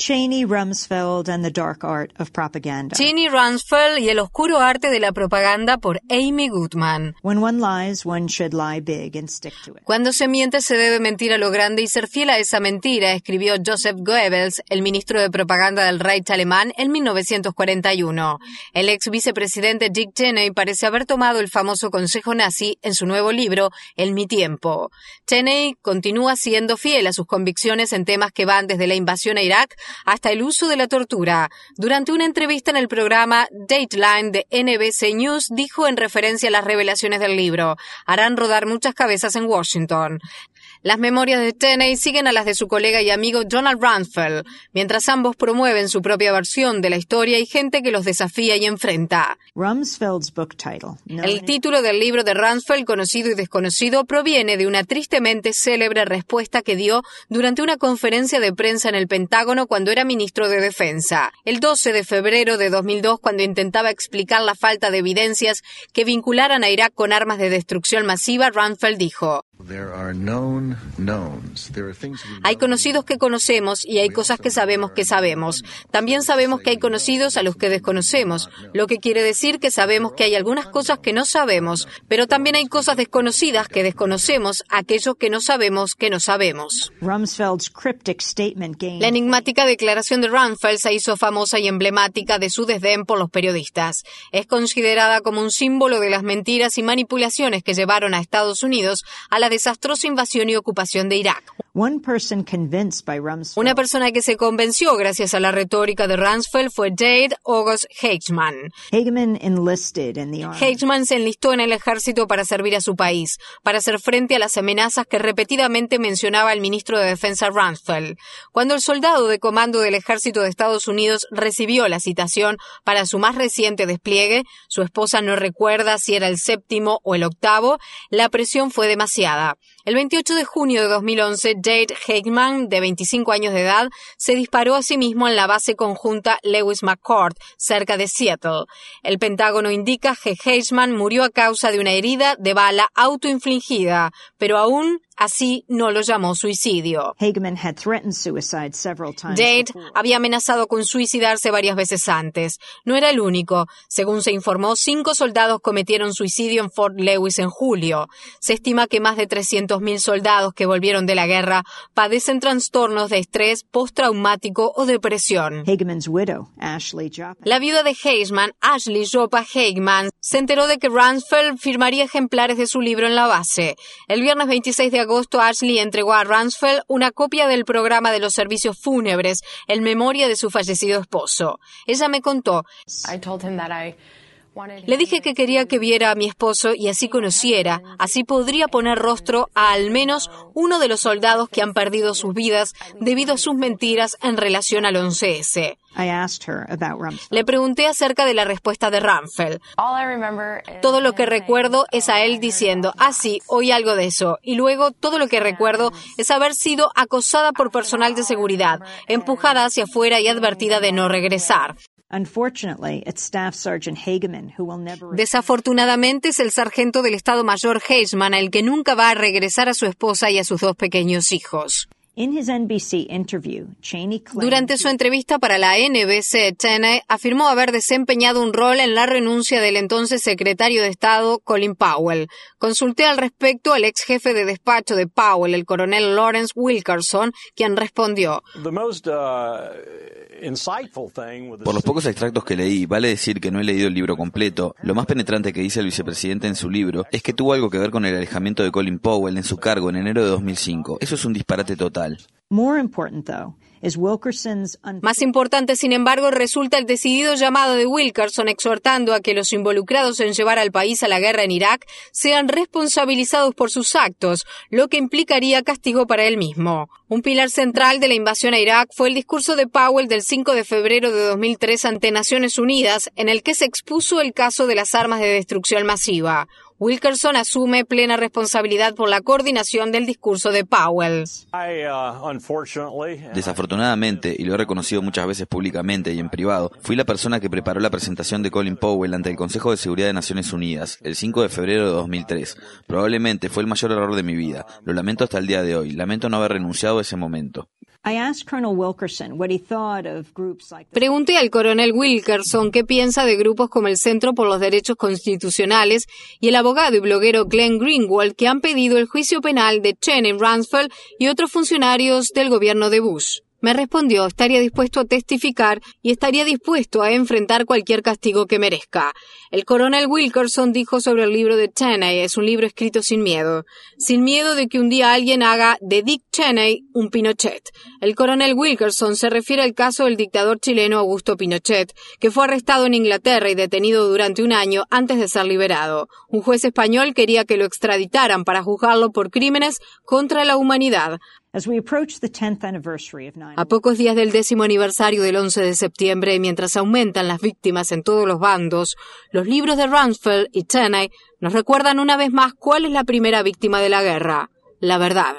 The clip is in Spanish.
Cheney, Rumsfeld and the Dark Art of Propaganda. Cheney Rumsfeld y el oscuro arte de la propaganda por Amy Goodman. When one lies, one should lie big and stick to it. Cuando se miente se debe mentir a lo grande y ser fiel a esa mentira, escribió Joseph Goebbels, el ministro de propaganda del Reich alemán, en 1941. El ex vicepresidente Dick Cheney parece haber tomado el famoso consejo nazi en su nuevo libro El mi tiempo. Cheney continúa siendo fiel a sus convicciones en temas que van desde la invasión a Irak hasta el uso de la tortura. Durante una entrevista en el programa Dateline de NBC News, dijo en referencia a las revelaciones del libro, harán rodar muchas cabezas en Washington. Las memorias de Tenney siguen a las de su colega y amigo Donald Rumsfeld, mientras ambos promueven su propia versión de la historia y gente que los desafía y enfrenta. Rumsfeld's book title. El título del libro de Rumsfeld, conocido y desconocido, proviene de una tristemente célebre respuesta que dio durante una conferencia de prensa en el Pentágono cuando era ministro de Defensa. El 12 de febrero de 2002, cuando intentaba explicar la falta de evidencias que vincularan a Irak con armas de destrucción masiva, Rumsfeld dijo, hay conocidos que conocemos y hay cosas que sabemos que sabemos. También sabemos que hay conocidos a los que desconocemos, lo que quiere decir que sabemos que hay algunas cosas que no sabemos, pero también hay cosas desconocidas que desconocemos, aquellos que no sabemos que no sabemos. La enigmática declaración de Rumsfeld se hizo famosa y emblemática de su desdén por los periodistas. Es considerada como un símbolo de las mentiras y manipulaciones que llevaron a Estados Unidos a la desastrosa invasión y ocupación de Irak. Una persona que se convenció gracias a la retórica de Rumsfeld fue Dade August Heichmann. Heichmann se enlistó en el ejército para servir a su país, para hacer frente a las amenazas que repetidamente mencionaba el ministro de Defensa Rumsfeld. Cuando el soldado de comando del ejército de Estados Unidos recibió la citación para su más reciente despliegue, su esposa no recuerda si era el séptimo o el octavo, la presión fue demasiada. El 28 de junio de 2011, Jade Heichmann, de 25 años de edad, se disparó a sí mismo en la base conjunta Lewis McCord, cerca de Seattle. El Pentágono indica que Heichmann murió a causa de una herida de bala autoinfligida, pero aún Así no lo llamó suicidio. Dade había amenazado con suicidarse varias veces antes. No era el único. Según se informó, cinco soldados cometieron suicidio en Fort Lewis en julio. Se estima que más de 300.000 soldados que volvieron de la guerra padecen trastornos de estrés postraumático o depresión. La viuda de Heisman, Ashley Joppa Heigman, se enteró de que Rumsfeld firmaría ejemplares de su libro en la base. El viernes 26 de agosto, Ashley entregó a Rumsfeld una copia del programa de los servicios fúnebres en memoria de su fallecido esposo. Ella me contó. Le dije que quería que viera a mi esposo y así conociera, así podría poner rostro a al menos uno de los soldados que han perdido sus vidas debido a sus mentiras en relación al 11S. Le pregunté acerca de la respuesta de Rumfeld. Todo lo que recuerdo es a él diciendo, ah, sí, oí algo de eso. Y luego todo lo que recuerdo es haber sido acosada por personal de seguridad, empujada hacia afuera y advertida de no regresar. Desafortunadamente es el sargento del Estado Mayor Heisman el que nunca va a regresar a su esposa y a sus dos pequeños hijos. Durante su entrevista para la NBC, Cheney afirmó haber desempeñado un rol en la renuncia del entonces secretario de Estado Colin Powell. Consulté al respecto al ex jefe de despacho de Powell, el coronel Lawrence Wilkerson, quien respondió. Por los pocos extractos que leí, vale decir que no he leído el libro completo. Lo más penetrante que dice el vicepresidente en su libro es que tuvo algo que ver con el alejamiento de Colin Powell en su cargo en enero de 2005. Eso es un disparate total. Más importante, sin embargo, resulta el decidido llamado de Wilkerson exhortando a que los involucrados en llevar al país a la guerra en Irak sean responsabilizados por sus actos, lo que implicaría castigo para él mismo. Un pilar central de la invasión a Irak fue el discurso de Powell del 5 de febrero de 2003 ante Naciones Unidas, en el que se expuso el caso de las armas de destrucción masiva. Wilkerson asume plena responsabilidad por la coordinación del discurso de Powell. Desafortunadamente, y lo he reconocido muchas veces públicamente y en privado, fui la persona que preparó la presentación de Colin Powell ante el Consejo de Seguridad de Naciones Unidas, el 5 de febrero de 2003. Probablemente fue el mayor error de mi vida. Lo lamento hasta el día de hoy. Lamento no haber renunciado a ese momento. Pregunté al coronel Wilkerson qué piensa de grupos como el Centro por los Derechos Constitucionales y el abogado y bloguero Glenn Greenwald que han pedido el juicio penal de Cheney Rumsfeld y otros funcionarios del gobierno de Bush. Me respondió, estaría dispuesto a testificar y estaría dispuesto a enfrentar cualquier castigo que merezca. El coronel Wilkerson dijo sobre el libro de Cheney, es un libro escrito sin miedo, sin miedo de que un día alguien haga de Dick Cheney un Pinochet. El coronel Wilkerson se refiere al caso del dictador chileno Augusto Pinochet, que fue arrestado en Inglaterra y detenido durante un año antes de ser liberado. Un juez español quería que lo extraditaran para juzgarlo por crímenes contra la humanidad. A pocos días del décimo aniversario del 11 de septiembre, mientras aumentan las víctimas en todos los bandos, los libros de Rumsfeld y Cheney nos recuerdan una vez más cuál es la primera víctima de la guerra, la verdad.